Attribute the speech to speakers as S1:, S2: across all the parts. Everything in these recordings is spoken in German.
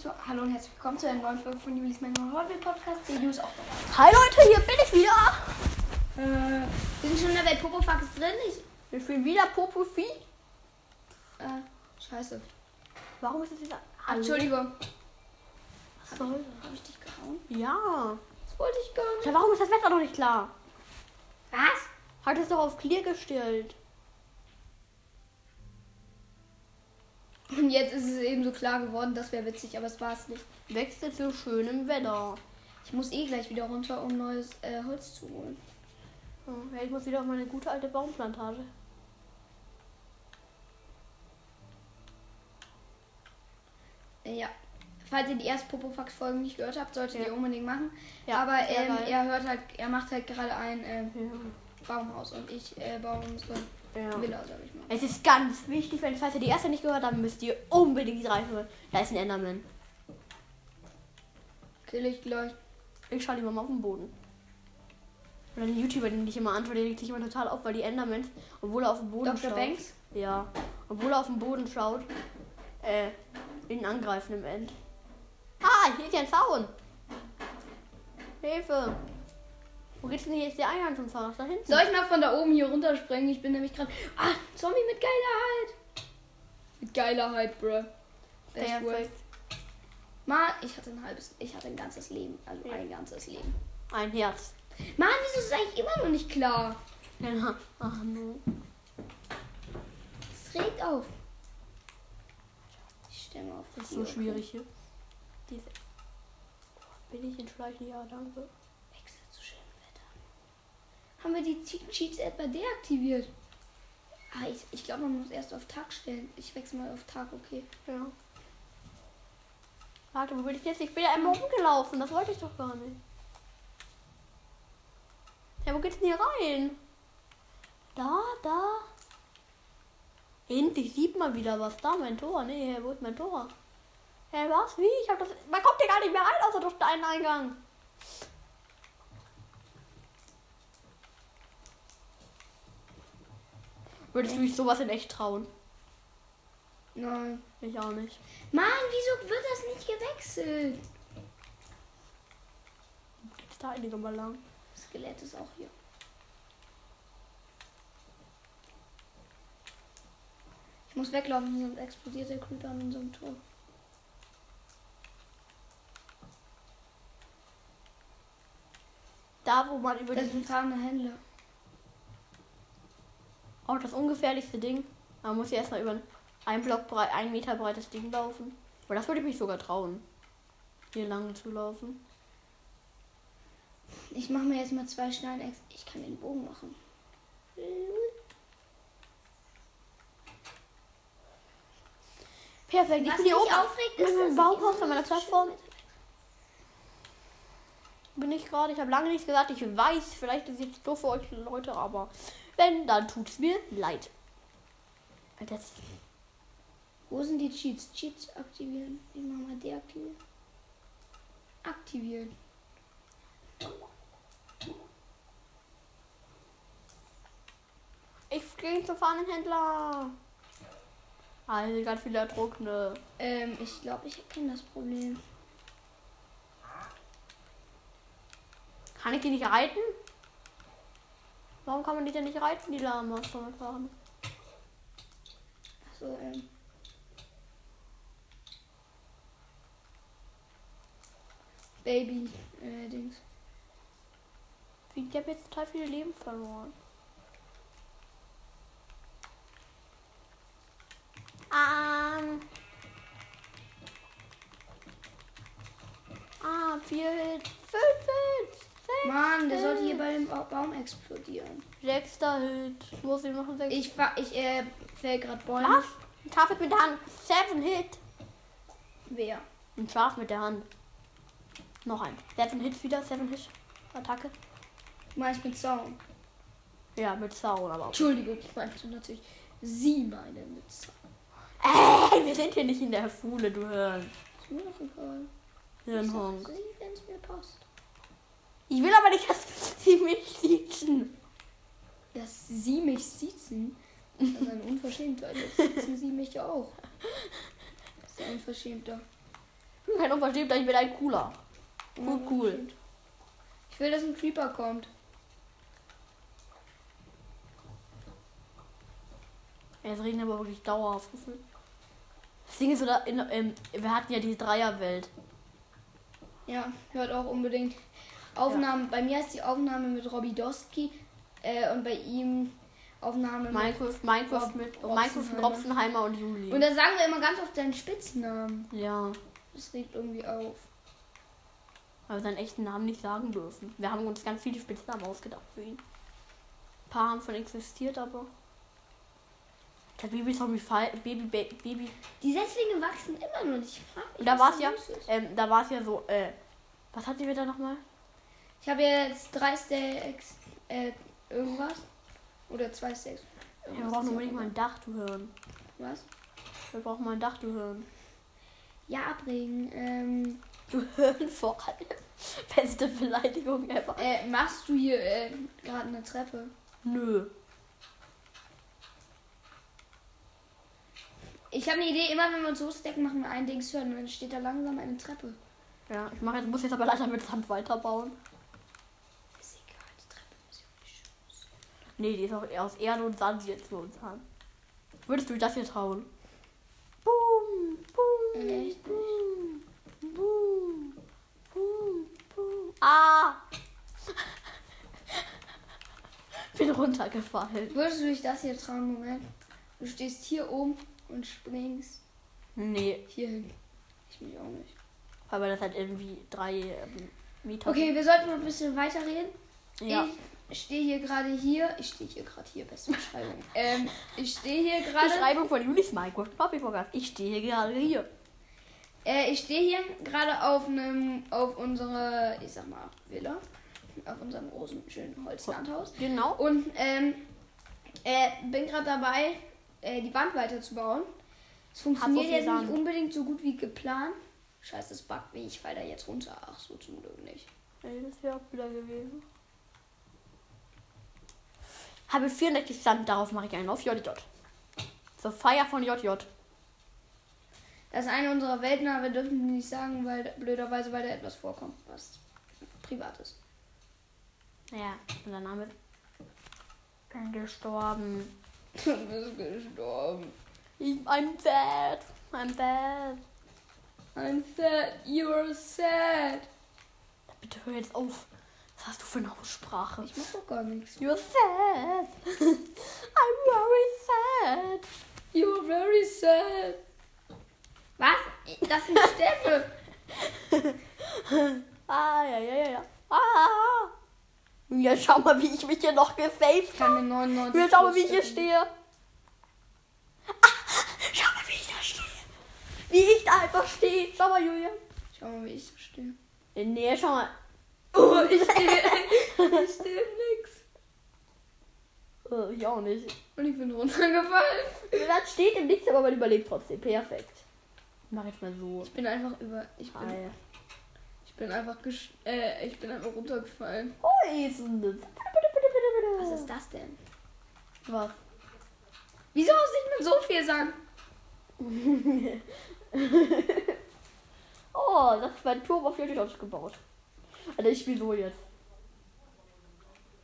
S1: zu, hallo und herzlich willkommen zu einer neuen Folge von Julis Männer Hobby Podcast. Der Ju ist auch dabei.
S2: Hi Leute, hier bin ich wieder.
S1: Äh, wir sind schon in der Welt Popofax drin. Ich,
S2: Ich bin wieder Popofi.
S1: äh, scheiße.
S2: Warum ist das wieder?
S1: Entschuldigung.
S2: Was soll
S1: Habe ich dich gehauen?
S2: Ja.
S1: Das wollte ich gar nicht.
S2: ja. Warum ist das Wetter noch nicht klar?
S1: Was?
S2: Hat es doch auf Clear gestellt.
S1: Und jetzt ist es eben so klar geworden, das wäre witzig, aber es war es nicht.
S2: Wechsel zu schönem Wetter.
S1: Ich muss eh gleich wieder runter, um neues äh, Holz zu holen.
S2: Ja, ich muss wieder auf meine gute alte Baumplantage.
S1: Äh, ja. Falls ihr die ersten Popofax-Folgen nicht gehört habt, solltet ihr
S2: Ja.
S1: unbedingt machen.
S2: Ja,
S1: aber ähm, er hört halt, er macht halt gerade ein äh,
S2: Ja.
S1: Baumhaus und ich äh, baue unsere
S2: ja.
S1: Villa, sag ich mal.
S2: Es ist ganz wichtig, wenn falls ihr die erste nicht gehört habt, müsst ihr unbedingt reinhören. Da ist ein Enderman.
S1: Kill ich gleich.
S2: Ich schaue lieber mal auf den Boden. Und dann YouTuber, den ich immer antworte, der regt sich immer total auf, weil die Endermans, obwohl er auf den Boden
S1: Dr.
S2: schaut.
S1: Banks?
S2: Ja. Obwohl er auf den Boden schaut, äh, ihn angreifen im End. Ah, hier ist ja ein Zaun. Hilfe. Wo geht's denn hier? Ist der Eingang zum? Ach, Da hinten.
S1: Soll ich mal von da oben hier runterspringen? Ich bin nämlich gerade. Ah, Zombie mit Geilerheit. Mit Geilerheit, bruh. Best word.
S2: Perfekt.
S1: Mann, ich hatte ein halbes. Ich hatte ein ganzes Leben. Also
S2: Ja.
S1: ein ganzes Leben.
S2: Ein Herz.
S1: Mann, wieso ist es eigentlich immer noch nicht klar?
S2: Ja. Ach no.
S1: Es regt auf. Ich stelle mal auf.
S2: Das ist so schwierig hier. Diese. Bin ich in Schleichen? Ja, danke.
S1: Wechsel zu schönem Wetter. Haben wir die Che- Cheats etwa deaktiviert? Ah, ich, ich glaube, man muss erst auf Tag stellen. Ich wechsle mal auf Tag, okay.
S2: Ja. Warte, wo bin ich jetzt? Ich bin ja einmal rumgelaufen. Das wollte ich doch gar nicht. Ja, wo geht's denn hier rein? Da, da. Endlich sieht man wieder was. Da, mein Tor. Nee, wo ist mein Tor? Hä, was? Wie? Ich hab das. Man kommt hier gar nicht mehr rein, außer durch einen Eingang. Würdest du dich sowas in echt trauen?
S1: Nein.
S2: Ich auch nicht.
S1: Mann, wieso wird das nicht gewechselt?
S2: Geht's da einige mal lang?
S1: Das Skelett ist auch hier. Ich muss weglaufen, sonst explodiert der Creeper an unserem Tor.
S2: Da, wo man über
S1: Das ist
S2: diesen
S1: ein fahrender Händler.
S2: Auch das ungefährlichste Ding. Man muss ja erstmal über ein Block breit, ein Meter breites Ding laufen. Aber das würde ich mich sogar trauen. Hier lang zu laufen.
S1: Ich mache mir jetzt mal zwei Steinex. Ich kann den Bogen machen.
S2: Perfekt, ich
S1: Was
S2: bin hier oben.
S1: aufregt, ist,
S2: Baumhaus
S1: ich
S2: an meiner Plattform. Bin ich gerade. Ich habe lange nichts gesagt. Ich weiß, vielleicht ist es jetzt doof für euch Leute, aber wenn, dann tut's mir leid. Das,
S1: Wo sind die Cheats? Cheats aktivieren. Ich mach mal deaktivieren. Aktivieren.
S2: ich gehe zum Fahnenhändler. Ah, hier sind ganz viele Ertrunkene.
S1: Ähm, ich glaube, ich erkenne das Problem.
S2: Kann ich die nicht reiten? Warum kann man die denn nicht reiten, die Lamas von fahren?
S1: Achso, ähm. Baby, äh, Dings.
S2: Ich habe jetzt total viele Leben verloren. Ähm. Ah, vier Hits, fünf Hits,
S1: Mann, der sollte hier bei dem Ba- Baum explodieren.
S2: Sechster Hit. Ich muss noch einen sechs.
S1: Ich fahr, ich, äh, fäll grad Bäume.
S2: Was? Ein Schaf mit der Hand. Seven Hit.
S1: Wer?
S2: Ein Schaf mit der Hand. Noch ein. Seven Hits wieder, Seven Hit. Attacke.
S1: Meinst mit Zaun.
S2: Ja, mit Zaun, aber auch.
S1: Entschuldigung, ich meinte natürlich sie meine mit Zaun.
S2: Ey, wir sind hier nicht in der Schule, du Hirn.
S1: Ist mir doch egal.
S2: Hirnhonk.
S1: Sie, wenn es mir passt.
S2: Ich will aber nicht, dass sie mich siezen.
S1: Dass sie mich siezen. Das ist eine Unverschämtheit. Jetzt siezen sie mich ja auch. Das ist ja unverschämter.
S2: kein Unverschämter, ich bin ein cooler. Cool, cool.
S1: Ich will, dass ein Creeper kommt.
S2: Es regnet aber wirklich dauerhaft gefühlt. Das Ding ist, oder in, ähm, wir hatten ja die Dreierwelt.
S1: Ja, hört auch unbedingt. Aufnahmen, bei mir ist die Aufnahme mit Robby Doski äh, und bei ihm Aufnahme mit.
S2: Minecraft, Minecraft
S1: Rob-
S2: mit
S1: Robsenheimer.
S2: Minecraft, Robsenheimer und Juli.
S1: Und da sagen wir immer ganz oft deinen Spitznamen.
S2: ja,
S1: Das regt irgendwie auf.
S2: weil wir seinen echten Namen nicht sagen dürfen. Wir haben uns ganz viele Spitznamen ausgedacht für ihn. Ein paar haben schon existiert, aber. Der Baby Zombie Fall, Baby, Baby, Baby.
S1: Die Setzlinge wachsen immer noch nicht. Ich frag mich,
S2: Und da war es ja, ähm, da war es ja so, äh, was hatten wir da nochmal?
S1: Ich habe jetzt drei Stacks, äh, irgendwas. Oder zwei Stacks.
S2: Wir
S1: Irgendwas
S2: brauchen
S1: ist
S2: unbedingt mal ein Dach zu hören.
S1: Was?
S2: Wir brauchen mal ein Dach zu hören.
S1: Ja, abregen. Ähm,
S2: Du hören vor allem. Beste Beleidigung ever.
S1: äh, machst du hier äh, gerade eine Treppe?
S2: Nö.
S1: Ich habe eine Idee, immer wenn wir uns so stacken, machen wir ein Dings hören und dann steht da langsam eine Treppe.
S2: Ja, ich mach jetzt, muss jetzt aber leider mit Sand weiterbauen.
S1: Ist egal, die Treppe muss ja nicht schön sein.
S2: Nee, die ist auch eher aus Erde und Sand jetzt für uns an. Würdest du das hier trauen? Boom, boom,
S1: Echt?
S2: boom, boom, boom, boom. Ah! Bin runtergefallen.
S1: Würdest du dich das hier trauen, Moment? Du stehst hier oben und springst
S2: Nee,
S1: hier hin. Ich mich auch nicht.
S2: weil das halt irgendwie drei ähm, Meter.
S1: Okay, wir sollten mal ein bisschen weiterreden.
S2: Ja.
S1: Ich stehe hier gerade hier. Ich stehe hier gerade hier, beste Beschreibung. ähm, ich stehe hier gerade.
S2: Beschreibung von Julis Minecraft Poppy Podcast. Ich stehe gerade hier.
S1: Äh, ich stehe hier gerade auf einem, auf unserer, ich sag mal, Villa. Auf unserem großen, schönen Holzlandhaus.
S2: Genau.
S1: Und ähm, äh, bin gerade dabei, äh, die Wand weiterzubauen. Es funktioniert jetzt nicht unbedingt so gut wie geplant. Scheiße, es backt wie ich fall da jetzt runter. Ach so, zum Glück nicht.
S2: Ey, das wäre auch wieder gewesen. Habe 400 Sand, darauf mache ich einen auf JJ. So, Feier von JJ.
S1: Das ist eine unserer Welten, aber wir dürfen nicht sagen, weil blöderweise, weil da etwas vorkommt, was privat ist.
S2: Ja, und der Name ist dann gestorben.
S1: Du bist gestorben.
S2: Ich, I'm sad. I'm bad.
S1: I'm sad, you're sad.
S2: Bitte hör jetzt auf. Was hast du für eine Aussprache?
S1: Ich mach doch gar nichts.
S2: You're sad. I'm very sad.
S1: You're very sad. Was? Das sind Stämme.
S2: Ah, ja, ja, ja, ja. Ah. Ja, schau mal, wie ich mich hier noch gesaved
S1: Ich kann mir 99
S2: Ja, schau mal, wie ich hier stehe. Ah, schau mal, wie ich da stehe. Wie ich da einfach stehe. Schau mal, Julia.
S1: Schau mal, wie ich stehe.
S2: Äh, Nee, schau mal.
S1: Oh, ich stehe. ich stehe nix.
S2: Äh, Ich auch nicht.
S1: Und ich bin runtergefallen.
S2: Das steht im Nichts, aber man überlebt trotzdem. Perfekt. Ich mach jetzt mal so.
S1: Ich bin einfach über. Ich bin,
S2: Hi.
S1: ich bin einfach gesch äh, ich bin einfach runtergefallen.
S2: Poison.
S1: Was ist das denn?
S2: Was?
S1: Wieso muss ich mit so viel sagen?
S2: Oh, das ist mein Turm auf Jodid ausgebaut. Also ich spiele so jetzt.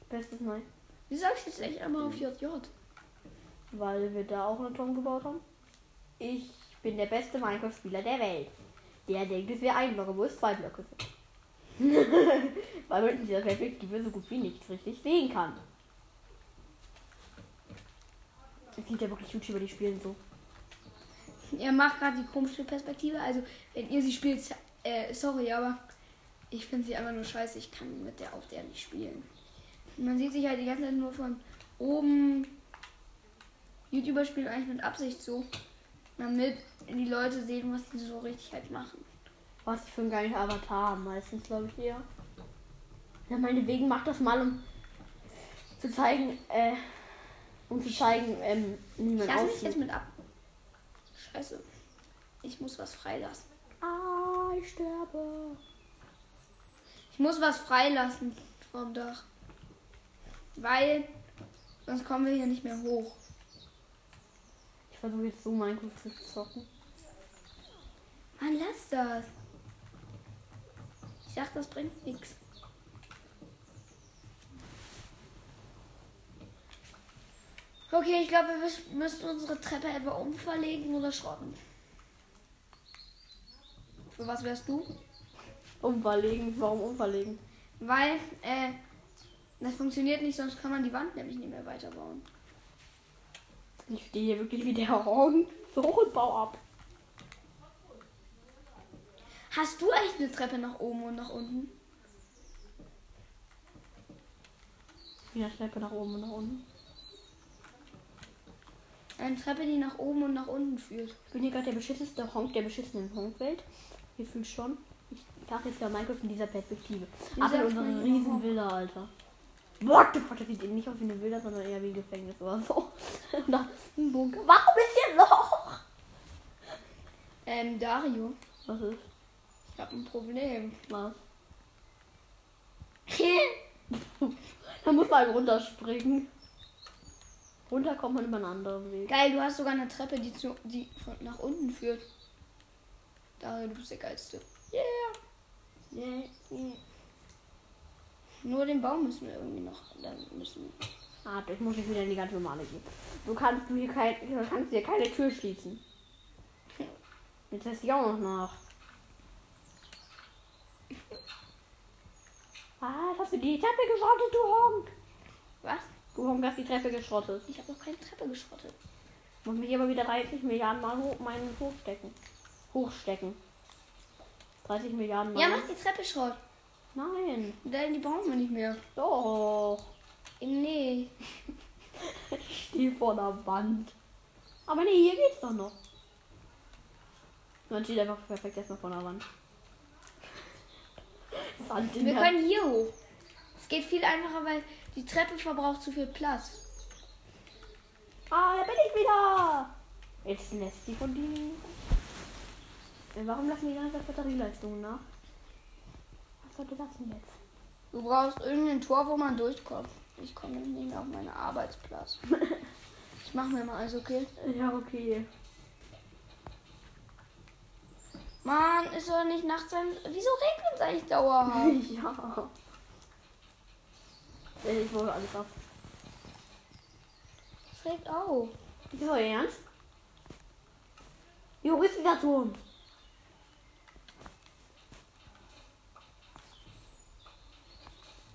S2: Bestes Mal.
S1: Wie sag ich jetzt echt einmal auf JJ?
S2: Weil wir da auch einen Turm gebaut haben. Ich bin der beste Minecraft-Spieler der Welt. Der denkt, es wäre ein Block, obwohl es zwei Blöcke sind. Weil man in dieser Perspektive so gut wie nichts richtig sehen kann. Es sind ja wirklich YouTuber, die spielen so.
S1: Er macht gerade die komische Perspektive. Also, wenn ihr sie spielt, äh, sorry, aber ich finde sie einfach nur scheiße. Ich kann mit der auf der nicht spielen. Man sieht sich halt die ganze Zeit nur von oben. YouTuber spielen eigentlich mit Absicht so, damit die Leute sehen, was die so richtig halt machen.
S2: Was ich für ein geiler Avatar haben, meistens glaube ich eher. Ja, meinetwegen macht das mal, um zu zeigen, äh, um zu zeigen, ähm, wie
S1: Ich
S2: man
S1: lasse mich jetzt mit ab. Scheiße. Ich muss was freilassen.
S2: Ah, ich sterbe.
S1: Ich muss was freilassen vom Dach. Weil sonst kommen wir hier nicht mehr hoch.
S2: Ich versuche jetzt so Minecraft zu zocken.
S1: Mann, lass das. Ich sag, das bringt nichts. Okay, ich glaube, wir müssen- müssen unsere Treppe etwa umverlegen oder schrotten. Für was wärst du?
S2: Umverlegen. Warum umverlegen?
S1: Weil, äh, das funktioniert nicht, sonst kann man die Wand nämlich nicht mehr weiterbauen.
S2: Ich stehe hier wirklich wie der Horn. So und bau ab.
S1: Hast du echt eine Treppe nach oben und nach unten?
S2: Wieder Treppe nach oben und nach unten.
S1: Eine Treppe, die nach oben und nach unten führt.
S2: Ich bin hier gerade der beschissenste Honk der beschissenen Honkwelt. Hier fühlt schon. Ich dachte jetzt ja Minecraft in dieser Perspektive.
S1: Wie
S2: Aber in unserer riesen? Villa, Alter. What the fuck, das sieht eben nicht aus wie eine Villa, sondern eher wie ein Gefängnis oder so. da ist ein Bunker. Warum ist hier ein Loch?
S1: Ähm, Dario,
S2: Was ist?
S1: ich habe ein Problem.
S2: Was? Da muss man halt runterspringen. Runter kommt man über einen anderen Weg.
S1: Geil, du hast sogar eine Treppe, die, zu, die von nach unten führt. Dario, du bist der Geilste. Yeah. Nur den Baum müssen wir irgendwie noch. Dann müssen
S2: Ah, ich muss jetzt wieder in die ganz normale gehen. Du kannst du hier kein, du kannst hier keine Tür schließen. Jetzt lässt sie auch noch nach. Was? Hast du die Treppe geschrottet, du Honk?
S1: Was?
S2: Du Honk hast die Treppe geschrottet.
S1: Ich habe noch keine Treppe geschrottet.
S2: Muss mich aber wieder 30 Milliarden Mal hoch, meinen hochstecken. Hochstecken. 30 Milliarden Mal.
S1: Ja, mach die Treppe Schrott.
S2: Nein.
S1: Denn die brauchen wir nicht mehr.
S2: Doch.
S1: Nee.
S2: Stehe vor der Wand. Aber nee, hier geht's doch noch. Man steht einfach perfekt erstmal vor der Wand.
S1: Wir können hier hoch. Es geht viel einfacher, weil die Treppe verbraucht zu viel Platz.
S2: Ah, da bin ich wieder. Jetzt lässt sie von die. Äh, Warum lassen die ganze Zeit Batterieleistungen nach? Was sollte das denn jetzt?
S1: Du brauchst irgendein Tor, wo man durchkommt. Ich komme nicht mehr auf meinen Arbeitsplatz. Ich mach mir mal alles, okay?
S2: Ja, okay.
S1: Mann, ist doch nicht nachts sein. Wieso regnet es eigentlich dauerhaft?
S2: ja. Äh, Ich wollte alles ab.
S1: Es regt auf.
S2: Ist das euer Ernst? Jo, ist wieder Turm.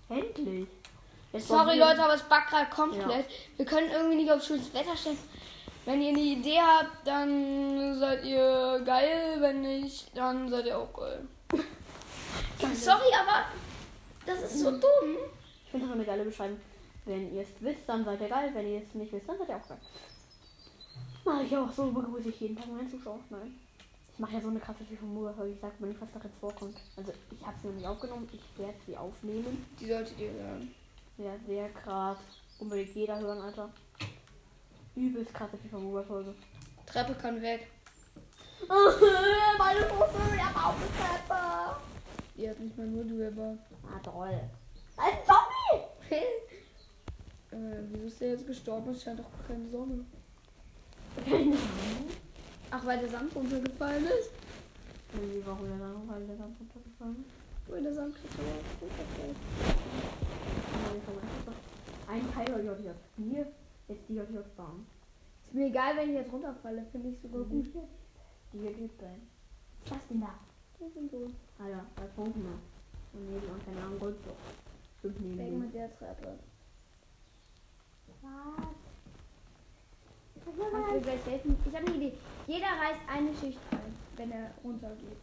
S2: Endlich. Jetzt
S1: Sorry Leute, aber es backt gerade komplett. Wir können irgendwie nicht auf schönes Wetter stellen. Wenn ihr eine Idee habt, dann seid ihr geil. Wenn nicht, dann seid ihr auch geil. Sorry, aber das ist so dumm.
S2: Ich finde das eine geile Beschreibung. Wenn ihr es wisst, dann seid ihr geil. Wenn ihr es nicht wisst, dann seid ihr auch geil. Mach ich auch so, begrüße ich jeden Tag meinen Zuschauer. Nein. Ich mache ja so eine krasse Figuur, weil ich sage, wenn was darin vorkommt. Also ich habe sie noch nicht aufgenommen, ich werde sie aufnehmen.
S1: Die solltet ihr hören.
S2: Ja, sehr krass. Unbedingt jeder hören, Alter. Übelst krasse FIFA-Folge.
S1: Treppe kann weg.
S2: Meine Fuße, der Baumtreppe.
S1: Ihr habt nicht mal nur du gebaut.
S2: Ah, toll. Ein Zombie!
S1: äh, wieso ist der jetzt gestorben? Es scheint doch keine Sonne.
S2: Keine
S1: Ach, weil der Sand runtergefallen ist?
S2: Und wie warum der Sand, weil der Sand runtergefallen ist?
S1: Weil der Sand runtergefallen ist.
S2: Ein Teil habe ich auf die Hier, jetzt die auf die Bahn.
S1: Ist mir egal, wenn ich jetzt runterfalle, finde ich sogar mhm. gut.
S2: Die wird gut sein. Was denn da?
S1: Das sind so.
S2: Ah Alter, bei Pokémon. Und nebenan, keine Ahnung, Goldblock. Stimmt neben. Denk
S1: mit der Treppe.
S2: Was?
S1: Kannst du mir gleich helfen? Ich habe eine Idee. Jeder reißt eine Schicht ein, wenn er runtergeht.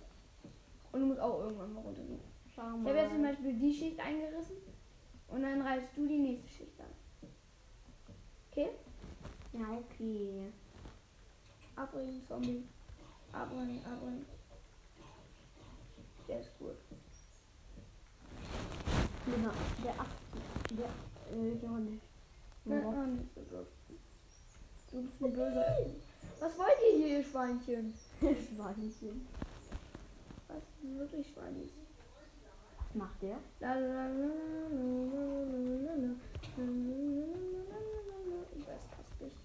S1: Und du musst auch irgendwann mal runtergehen. Ich habe jetzt zum. Beispiel die Schicht eingerissen und dann reißt du die nächste Schicht an. Okay?
S2: Ja, okay.
S1: Abbringen, Zombie. Abbringen, abbringen. Der ist gut.
S2: Genau, der ab. Der. Äh.
S1: Nein,
S2: Ja.
S1: ah, nicht so gut. Du bist ein böser. Was wollt ihr hier, ihr Schweinchen?
S2: Schweinchen.
S1: Was wirklich
S2: Schweinchen? Macht der?
S1: Ich weiß fast nicht.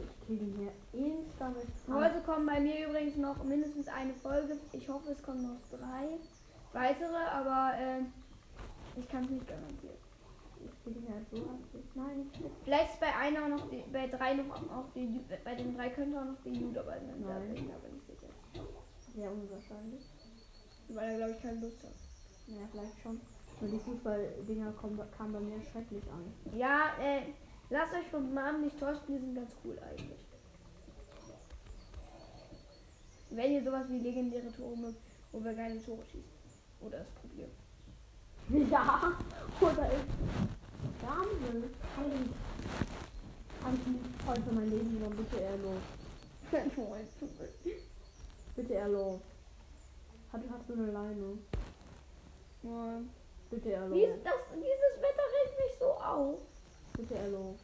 S2: Ich kriege hier insta mit.
S1: Heute kommen bei mir übrigens noch mindestens eine Folge. Ich hoffe, es kommen noch drei weitere, aber äh, ich kann es nicht garantieren.
S2: Ich bin ja so aktiv. Nein, nicht.
S1: Vielleicht ist bei einer noch die, bei drei noch auch die bei den drei könnte auch noch der Jude dabei sein. Da
S2: Nein.
S1: bin ich aber nicht sicher.
S2: Sehr unwahrscheinlich.
S1: Weil er glaube ich keine Lust hat.
S2: Ja, vielleicht schon. Nur die Fußball-Dinger kommen- kamen bei mir schrecklich an.
S1: Ja, äh, lasst euch vom Namen nicht täuschen, die sind ganz cool eigentlich. Wenn ihr sowas wie legendäre Tore mögt, wo wir geile Tore schießen. Oder es probieren.
S2: Ja, oder ist. Wahnsinn. Kann ich. Kann ich nicht voll für mein Leben nur bitte eher los. Bitte eher los. Hat, hast du eine Leine?
S1: Ja.
S2: Bitte eher
S1: Dies, das, dieses Wetter regt mich so auf.
S2: Bitte eher los.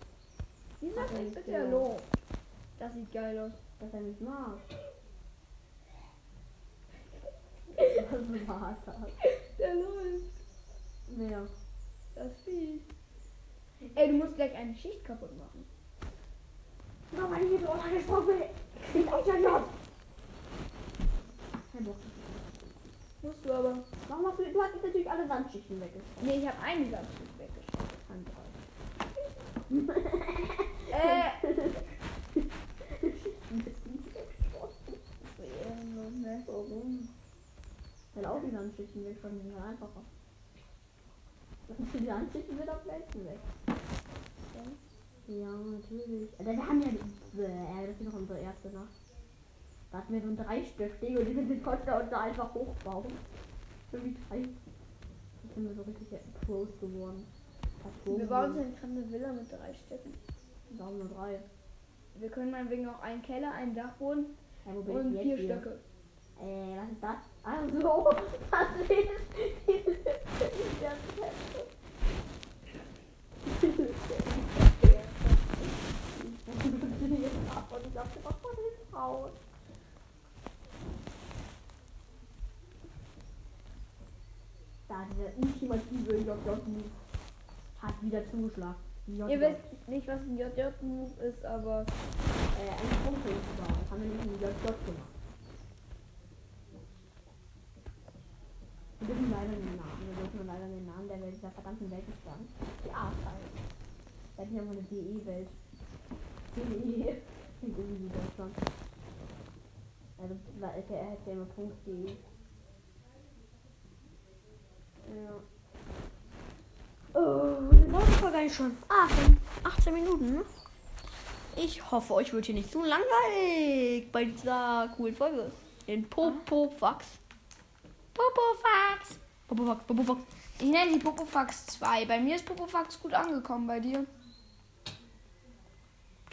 S1: Dieser regt bitte hallo. Das sieht geil aus.
S2: Dass er mich mag. Was war das?
S1: Der läuft.
S2: Mehr.
S1: Das Vieh. Ey, du musst gleich eine Schicht kaputt machen.
S2: Ich bin so angesprochen. Ich auch schon J. Kein Bock.
S1: Musst du aber.
S2: Warum hast du, du hast jetzt natürlich alle Sandschichten weggeschickt.
S1: Nee, ich habe eine Sandschicht weggeschickt.
S2: Kein Fall.
S1: Äh.
S2: Warum? Weil auch die Sandschichten weg, schon sind einfacher. Die Sandschichten sind auf Welten weg. Ja, natürlich. Alter, wir haben ja. Bäh, das ist noch unsere erste Nacht. Da hatten wir so ein dreistöckig und die konnten wir uns da einfach hochbauen. So wie drei. Jetzt sind wir so richtig Pros geworden.
S1: Wir bauen gerade eine Villa mit drei Städten.
S2: Wir bauen nur drei.
S1: Wir können meinetwegen auch einen Keller, einen Dachboden
S2: Ja,
S1: und vier
S2: hier?
S1: Stöcke.
S2: Äh, was ist das? Also, das ist ab und ich dachte, was war das Haus? Da, dieser ultimative JJ-Move hat wieder zugeschlagen. JJ.
S1: Ihr wisst nicht, was ein JJ-Move ist, aber
S2: äh, ein Kumpel war. Das haben wir nicht in JJ gemacht. Wir dürfen leider den Namen, wir dürfen leider den Namen der Welt, dieser verdammten Welt nicht sagen. Die A-Teil. Da hätte ich aber eine DE-Welt. DE. Klingt irgendwie wie Deutschland. Also, da ist ja, er hätte immer Punkt DE. Ja. Oh, die Folge eigentlich schon. Ah, schon 18 Minuten. Ich hoffe, euch wird hier nicht zu langweilig bei dieser coolen Folge. Den Popofax.
S1: Popofax.
S2: Popofax, Popofax.
S1: Ich nenne sie Popofax 2. Bei mir ist Popofax gut angekommen, bei dir.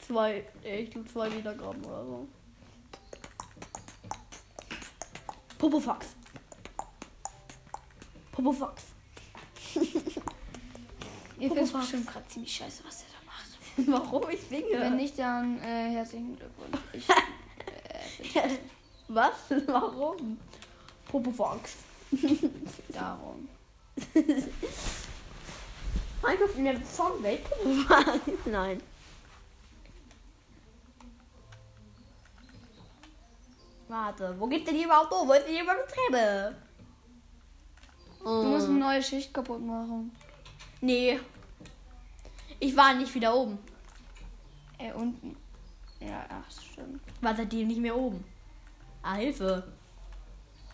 S2: Zwei, ich glaube zwei Wiedergaben oder so. Popofax. Popofax.
S1: Ihr findet bestimmt gerade ziemlich scheiße, was der da macht.
S2: Warum ich singe?
S1: Wenn nicht, dann äh, herzlichen Glückwunsch. Ich, äh,
S2: Was? Warum? Popofax.
S1: darum.
S2: Minecraft in der? Popofax. Nein. Warte, wo geht denn die überhaupt hoch? Wo ist denn hier überhaupt eine Treppe?
S1: Du musst eine neue Schicht kaputt machen.
S2: Nee. Ich war nicht wieder oben.
S1: Äh, unten. Ja, ach, stimmt.
S2: War seitdem nicht mehr oben. Ah, Hilfe.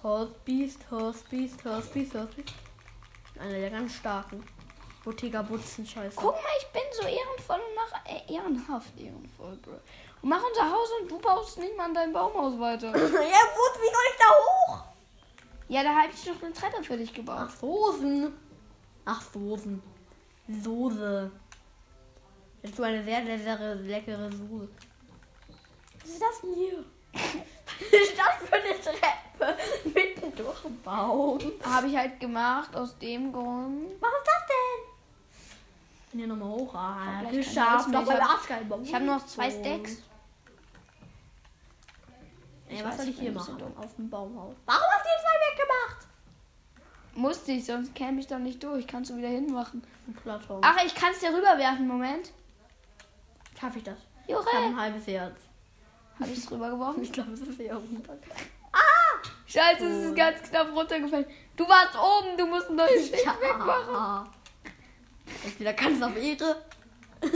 S2: Horstbeast, Horstbeast, Horstbeast, Horstbeast. Einer der ganz starken. Bottega Butzen, scheiße.
S1: Guck mal, ich bin so ehrenvoll und mach äh, ehrenhaft ehrenvoll, Bro. Und mach unser Haus und du baust nicht mal an dein Baumhaus weiter.
S2: ja, gut, wie soll ich da hoch?
S1: ja, da habe ich doch eine Treppe für dich gebaut.
S2: Ach, Soßen. Ach, Soßen. Soße. Das ist so eine sehr, sehr, sehr leckere Soße. Was ist das denn hier? Was ist das für eine Treppe? Mitten durch den Baum.
S1: Habe ich halt gemacht aus dem Grund.
S2: Was ist das denn? Ich bin hier nochmal hoch. Ah, geschafft.
S1: Ich
S2: beim
S1: hab-. Ich habe noch zwei Stacks.
S2: Ey, was
S1: weiß,
S2: soll
S1: ich
S2: hier machen?
S1: dumm.
S2: Auf dem Baumhaus. Warum hast du die zwei weggemacht?
S1: Musste ich, sonst käme ich doch nicht durch. Kannst du wieder hinmachen.
S2: Ein Platon.
S1: Ach, ich kann es dir rüberwerfen. Moment.
S2: schaffe ich das? Ich habe
S1: Jure.
S2: ein halbes Herz.
S1: Habe ich es rübergeworfen?
S2: Ich glaube, es ist eher runter.
S1: Scheiße, es ist ganz knapp runtergefallen. Du warst oben, du musst ein neues Schicht wegmachen.
S2: Jetzt wieder ganz auf Ehre.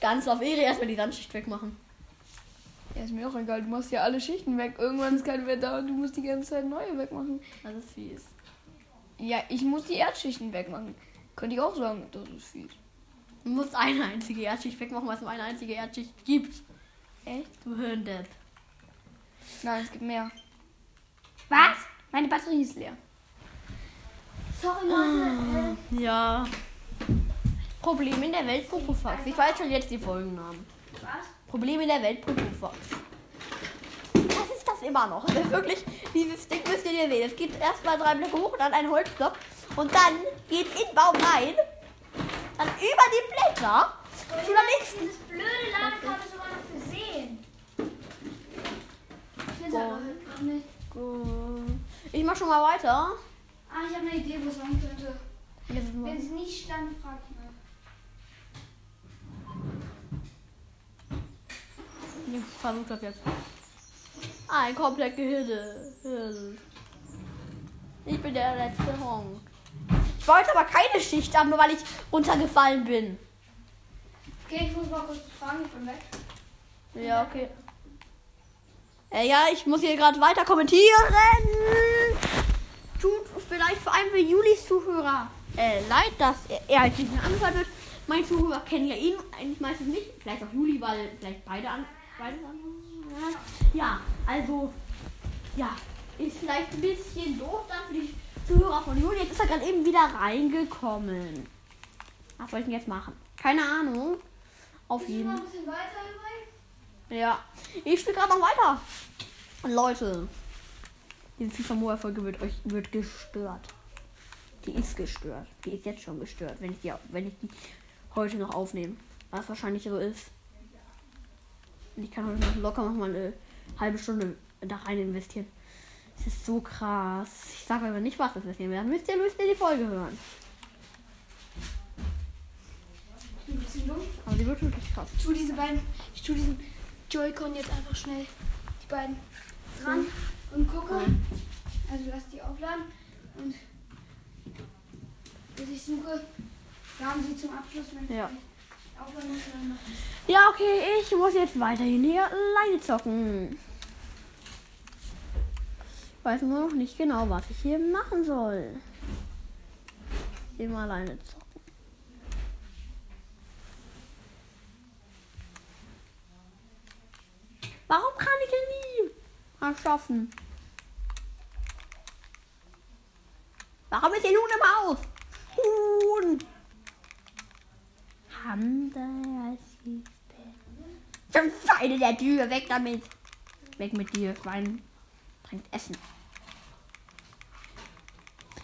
S2: ganz auf Ehre erstmal die Sandschicht wegmachen.
S1: Ja, ist mir auch egal. Du machst ja alle Schichten weg. Irgendwann ist kein da und du musst die ganze Zeit neue wegmachen.
S2: Das ist fies.
S1: Ja, ich muss die Erdschichten wegmachen. Könnte ich auch sagen, das ist fies.
S2: Du musst eine einzige Erdschicht wegmachen, weil es nur eine einzige Erdschicht gibt.
S1: Echt?
S2: Du Hirndepp.
S1: Nein, es gibt mehr. Was? Meine Batterie ist leer. Sorry, Leute.
S2: Ja. Problem in der Welt Popofax. Ich weiß schon jetzt die Folgennamen.
S1: Äh, was?
S2: Problem in der Welt Popofax. Was ist das immer noch? Das ist wirklich, dieses Ding müsst ihr dir sehen. Es geht erstmal drei Blöcke hoch, dann ein Holzblock und dann geht in den Baum rein. Dann über die Blätter zu der nächsten.
S1: Dieses blöde Ladekabel sogar noch gesehen. Ich finde
S2: Boah.
S1: aber halt nicht.
S2: Ich mach schon mal weiter.
S1: Ah, ich habe eine Idee, wo es sein könnte. Wenn es nicht stand, frag ich mal.
S2: Ich versuche das jetzt. Ein komplett gehirde. Ich bin der letzte Honk. Ich wollte aber keine Schicht haben, nur weil ich runtergefallen bin.
S1: Okay, ich muss mal kurz fragen, ich bin weg.
S2: Ja, okay. Äh, ja, ich muss hier gerade weiter kommentieren. Tut vielleicht vor allem für Julis Zuhörer äh, leid, dass er, halt nicht mehr angehört wird. Meine Zuhörer kennen ja ihn eigentlich meistens nicht. Vielleicht auch Juli, weil vielleicht beide an. Beide an ja, also. Ja, ist vielleicht ein bisschen doof dann für die Zuhörer von Juli. Jetzt ist er gerade eben wieder reingekommen. Was soll ich denn jetzt machen? Keine Ahnung. Auf jeden
S1: mal ein bisschen weiter übrigens.
S2: Ja, ich spiele gerade noch weiter. Leute, diese FIFA Mobile Folge wird euch wird gestört. Die ist gestört. Die ist jetzt schon gestört, wenn ich die, wenn ich die heute noch aufnehme. Was wahrscheinlich so ist. Und ich kann heute noch locker noch mal eine halbe Stunde da rein investieren. Es ist so krass. Ich sage aber nicht, was das ist. Dann müsst ihr, müsst ihr die Folge hören.
S1: Ich bin ein bisschen dumm.
S2: Aber die wird wirklich krass.
S1: Ich tue diese beiden, ich tue diesen Joy-Con jetzt einfach schnell die beiden ran und gucke. Also lass die aufladen und bis ich suche, haben sie zum Abschluss, wenn
S2: Ja.
S1: ich aufladen muss, dann noch.
S2: Ja, okay, ich muss jetzt weiterhin hier alleine zocken. Ich weiß nur noch nicht genau, was ich hier machen soll. Immer alleine zocken. Warum kann ich denn nie erschaffen? Warum ist hier Huhn im Haus? Huhn! Andere Zum Scheide der Tür, weg damit. Weg mit dir, Schwein. Bringt Essen.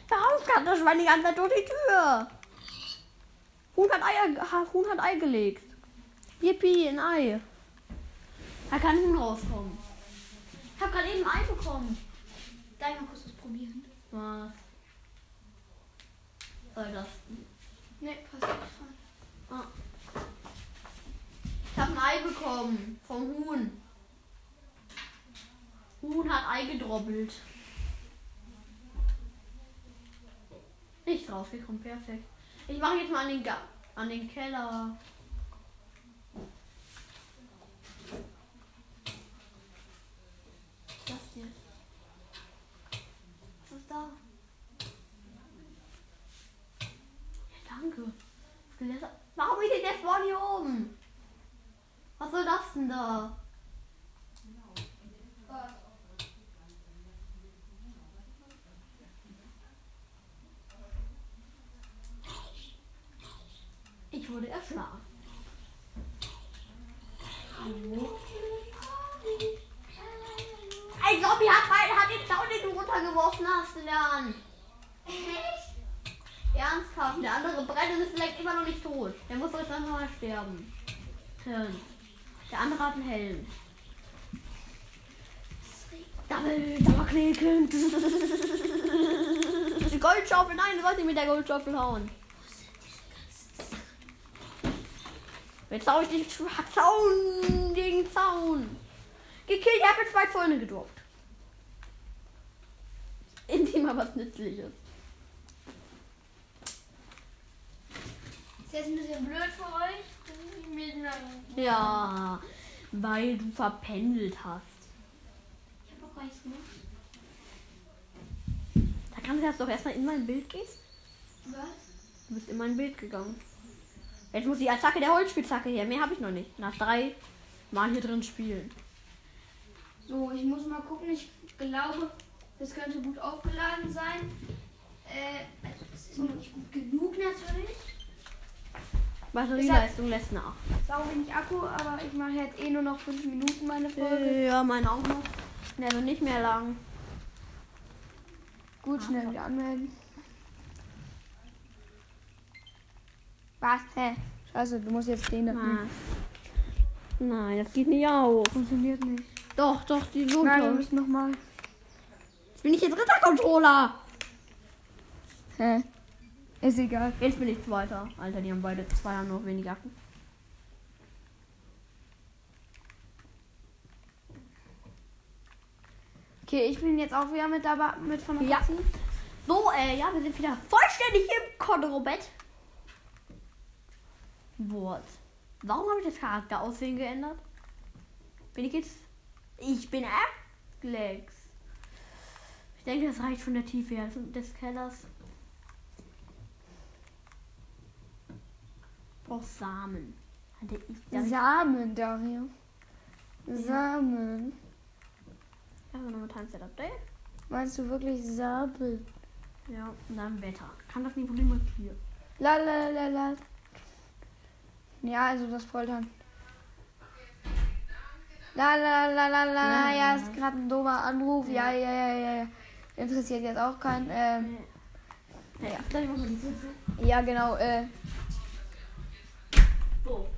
S2: Warum kann das Schwein die ganze Zeit durch die Tür? Huhn hat Eier, Huhn hat Ei gelegt. Yippie, ein Ei. Da kann Huhn rauskommen. Ich hab gerade eben ein Ei bekommen.
S1: Darf ich mal kurz was probieren?
S2: Was? Soll das?
S1: Ne, passt nicht.
S2: Ah. Ich habe ein Ei bekommen vom Huhn. Huhn hat Ei gedroppelt. Nichts rausgekommen, perfekt. Ich mache jetzt mal an den, Ga an den Keller. Was ist das hier? Was ist da? Ja, danke. Skelette. Warum ist denn der Spawn hier oben? Was denn da? Ich wurde erschlagen. Ein Zombie hat, mein, hat den Zaun, den du runtergeworfen hast.
S1: Echt?
S2: Ernsthaft, der andere Brett ist vielleicht immer noch nicht tot. Der muss jetzt einfach mal sterben. Hirn. Der andere hat einen Helm. Double, Dauerklicken. Die Goldschaufel, nein, du sollst nicht mit der Goldschaufel hauen. Jetzt hau ich dich Zaun gegen Zaun. Gekillt, er hat mir zwei Zäune gedroppt. mal was Nützliches.
S1: Ist jetzt ein bisschen blöd für euch. Dann-
S2: Ja, weil du verpendelt hast.
S1: Ich hab auch gar nichts gemacht.
S2: Da kannst du jetzt doch erstmal in mein Bild gehst.
S1: Was?
S2: Du bist in mein Bild gegangen. Jetzt muss die Attacke der Holzspitzhacke her. Mehr habe ich noch nicht. Nach drei Mal hier drin spielen.
S1: So, ich muss mal gucken. Ich glaube, das könnte gut aufgeladen sein. Äh, also das ist noch nicht gut genug natürlich.
S2: Batterieleistung lässt nach.
S1: Sau wenig Akku, aber ich mache jetzt eh nur noch 5 Minuten meine Folge.
S2: Ja, meine auch noch. Ne, also nicht mehr lang.
S1: Gut, schnell wieder anmelden. Was? Hä? Scheiße, du musst jetzt den da.
S2: Nein. Nein, das geht nicht auf.
S1: Funktioniert nicht.
S2: Doch, doch, die so
S1: Nein, wir müssen nochmal.
S2: Jetzt bin ich jetzt Rittercontroller.
S1: Hä? Ist egal.
S2: Jetzt bin ich Zweiter. Alter, die haben beide zwei haben noch weniger Akku.
S1: Okay, ich bin jetzt auch wieder mit dabei mit von der
S2: Ja. So, äh, ja, wir sind wieder vollständig im Konrobett. What? Warum habe ich das Charakteraussehen geändert? Bin ich jetzt. Ich bin Alex. Ich denke, das reicht von der Tiefe her des Kellers. Brauchst Samen. Hatte ich da
S1: Samen, Dario. Samen.
S2: Also nochmal Timestamp Update.
S1: Meinst du wirklich Samen?
S2: Ja, und dann Wetter. Kann das nicht Problem markieren.
S1: La la la la. Ja, also das Foltern. La la la la la.
S2: Ja,
S1: Ja,
S2: ja.
S1: ist gerade ein doofer Anruf. Ja, ja, ja, ja. ja. Interessiert jetzt auch keinen. Ähm,
S2: Ja,
S1: ja, genau. Äh,
S2: So.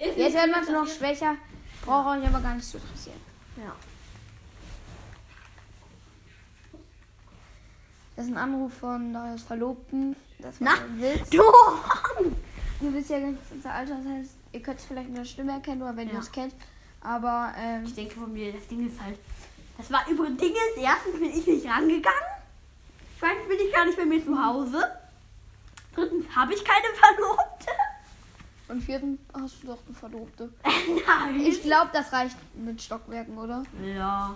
S1: Jetzt werden wir noch schwächer. Braucht euch aber gar nicht zu interessieren.
S2: Ja.
S1: Das ist ein Anruf von Darius Verlobten. Das war
S2: Na?
S1: Witz.
S2: Du!
S1: Ihr wisst ja was unser Alter das heißt. Ihr könnt es vielleicht in der Stimme erkennen oder wenn
S2: Ja.
S1: ihr es kennt. Aber ähm,
S2: Ich denke von mir, das Ding ist halt. Das war übrigens Dinges. Erstens bin ich nicht rangegangen. Zweitens bin ich gar nicht bei mir zu Hause. Drittens habe ich keine Verlobte.
S1: Und vierten hast du doch eine Verlobte.
S2: Nein.
S1: Ich glaube, das reicht mit Stockwerken, oder?
S2: ja.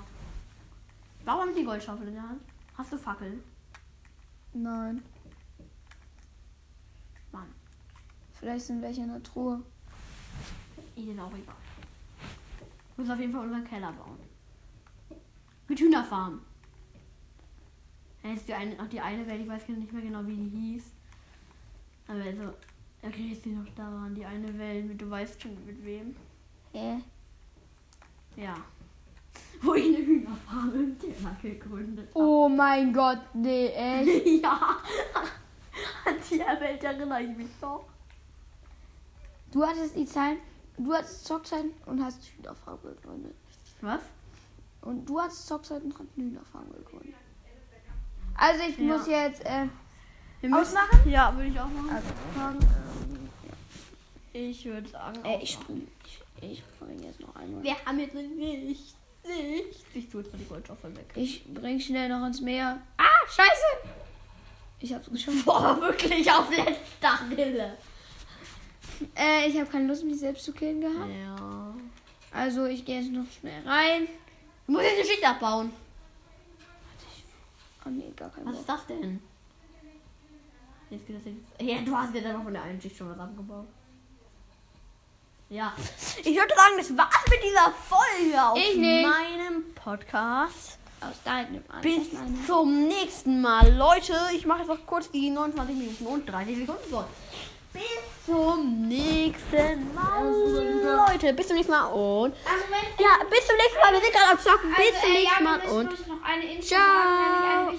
S2: Warum habe ich die Goldschaufel in der Hand? Hast du Fackeln?
S1: Nein.
S2: Mann.
S1: Vielleicht sind welche in der Truhe.
S2: Ihnen auch egal. Ich muss auf jeden Fall unseren Keller bauen. Mit Hühnerfarm. Jetzt die eine, auch die eine Welt, ich weiß nicht mehr genau, wie die hieß. Aber also, erinnerst du dich noch daran, die eine Welt, mit, du weißt schon mit wem?
S1: Hä?
S2: Ja. Wo ich eine Hühnerfarm im Keller gegründet habe.
S1: Oh mein Gott, nee, echt?
S2: ja. An die Welt erinnere ich mich doch.
S1: Du hattest die Zeit, du hattest Zockzeit und hast Hühnerfarm gegründet.
S2: Was?
S1: Und du hattest Zockzeit und hast Hühnerfarm gegründet. Also ich
S2: Ja.
S1: muss jetzt, äh, Ausmachen?
S2: Ja, würde ich auch machen.
S1: also
S2: Ich würde sagen,
S1: äh, ich
S2: ausmachen.
S1: spring, ich, ich bring jetzt noch einmal.
S2: Wir haben jetzt nicht. Nicht. Ich tue jetzt mal die Goldschaufel weg.
S1: Ich bring schnell noch ins Meer. Ah, scheiße! Ich hab's geschafft.
S2: Boah, wirklich auf letzter Rille.
S1: Äh, ich habe keine Lust, mich selbst zu killen gehabt.
S2: Ja.
S1: Also ich gehe jetzt noch schnell rein.
S2: Du musst jetzt eine Schicht abbauen.
S1: Oh nee, gar kein
S2: Was
S1: Bock.
S2: ist das denn? Jetzt geht das jetzt. Ja, du hast ja dann noch von der einen Schicht schon was abgebaut. Ja. Ich würde sagen, das war's mit dieser Folge auf
S1: Ich nicht.
S2: meinem Podcast.
S1: Aus deinem
S2: Bis zum nächsten Mal. Leute, ich mache jetzt noch kurz die 29 Minuten und 30 Sekunden voll. Bis zum nächsten Mal. Leute, bis zum nächsten Mal und.
S1: Also wenn
S2: Ja, bis zum nächsten Mal. Wir sind gerade am Zocken. Bis
S1: also,
S2: zum
S1: äh,
S2: nächsten
S1: ja,
S2: Mal und.
S1: bloß noch eine Info
S2: Ciao.
S1: sagen,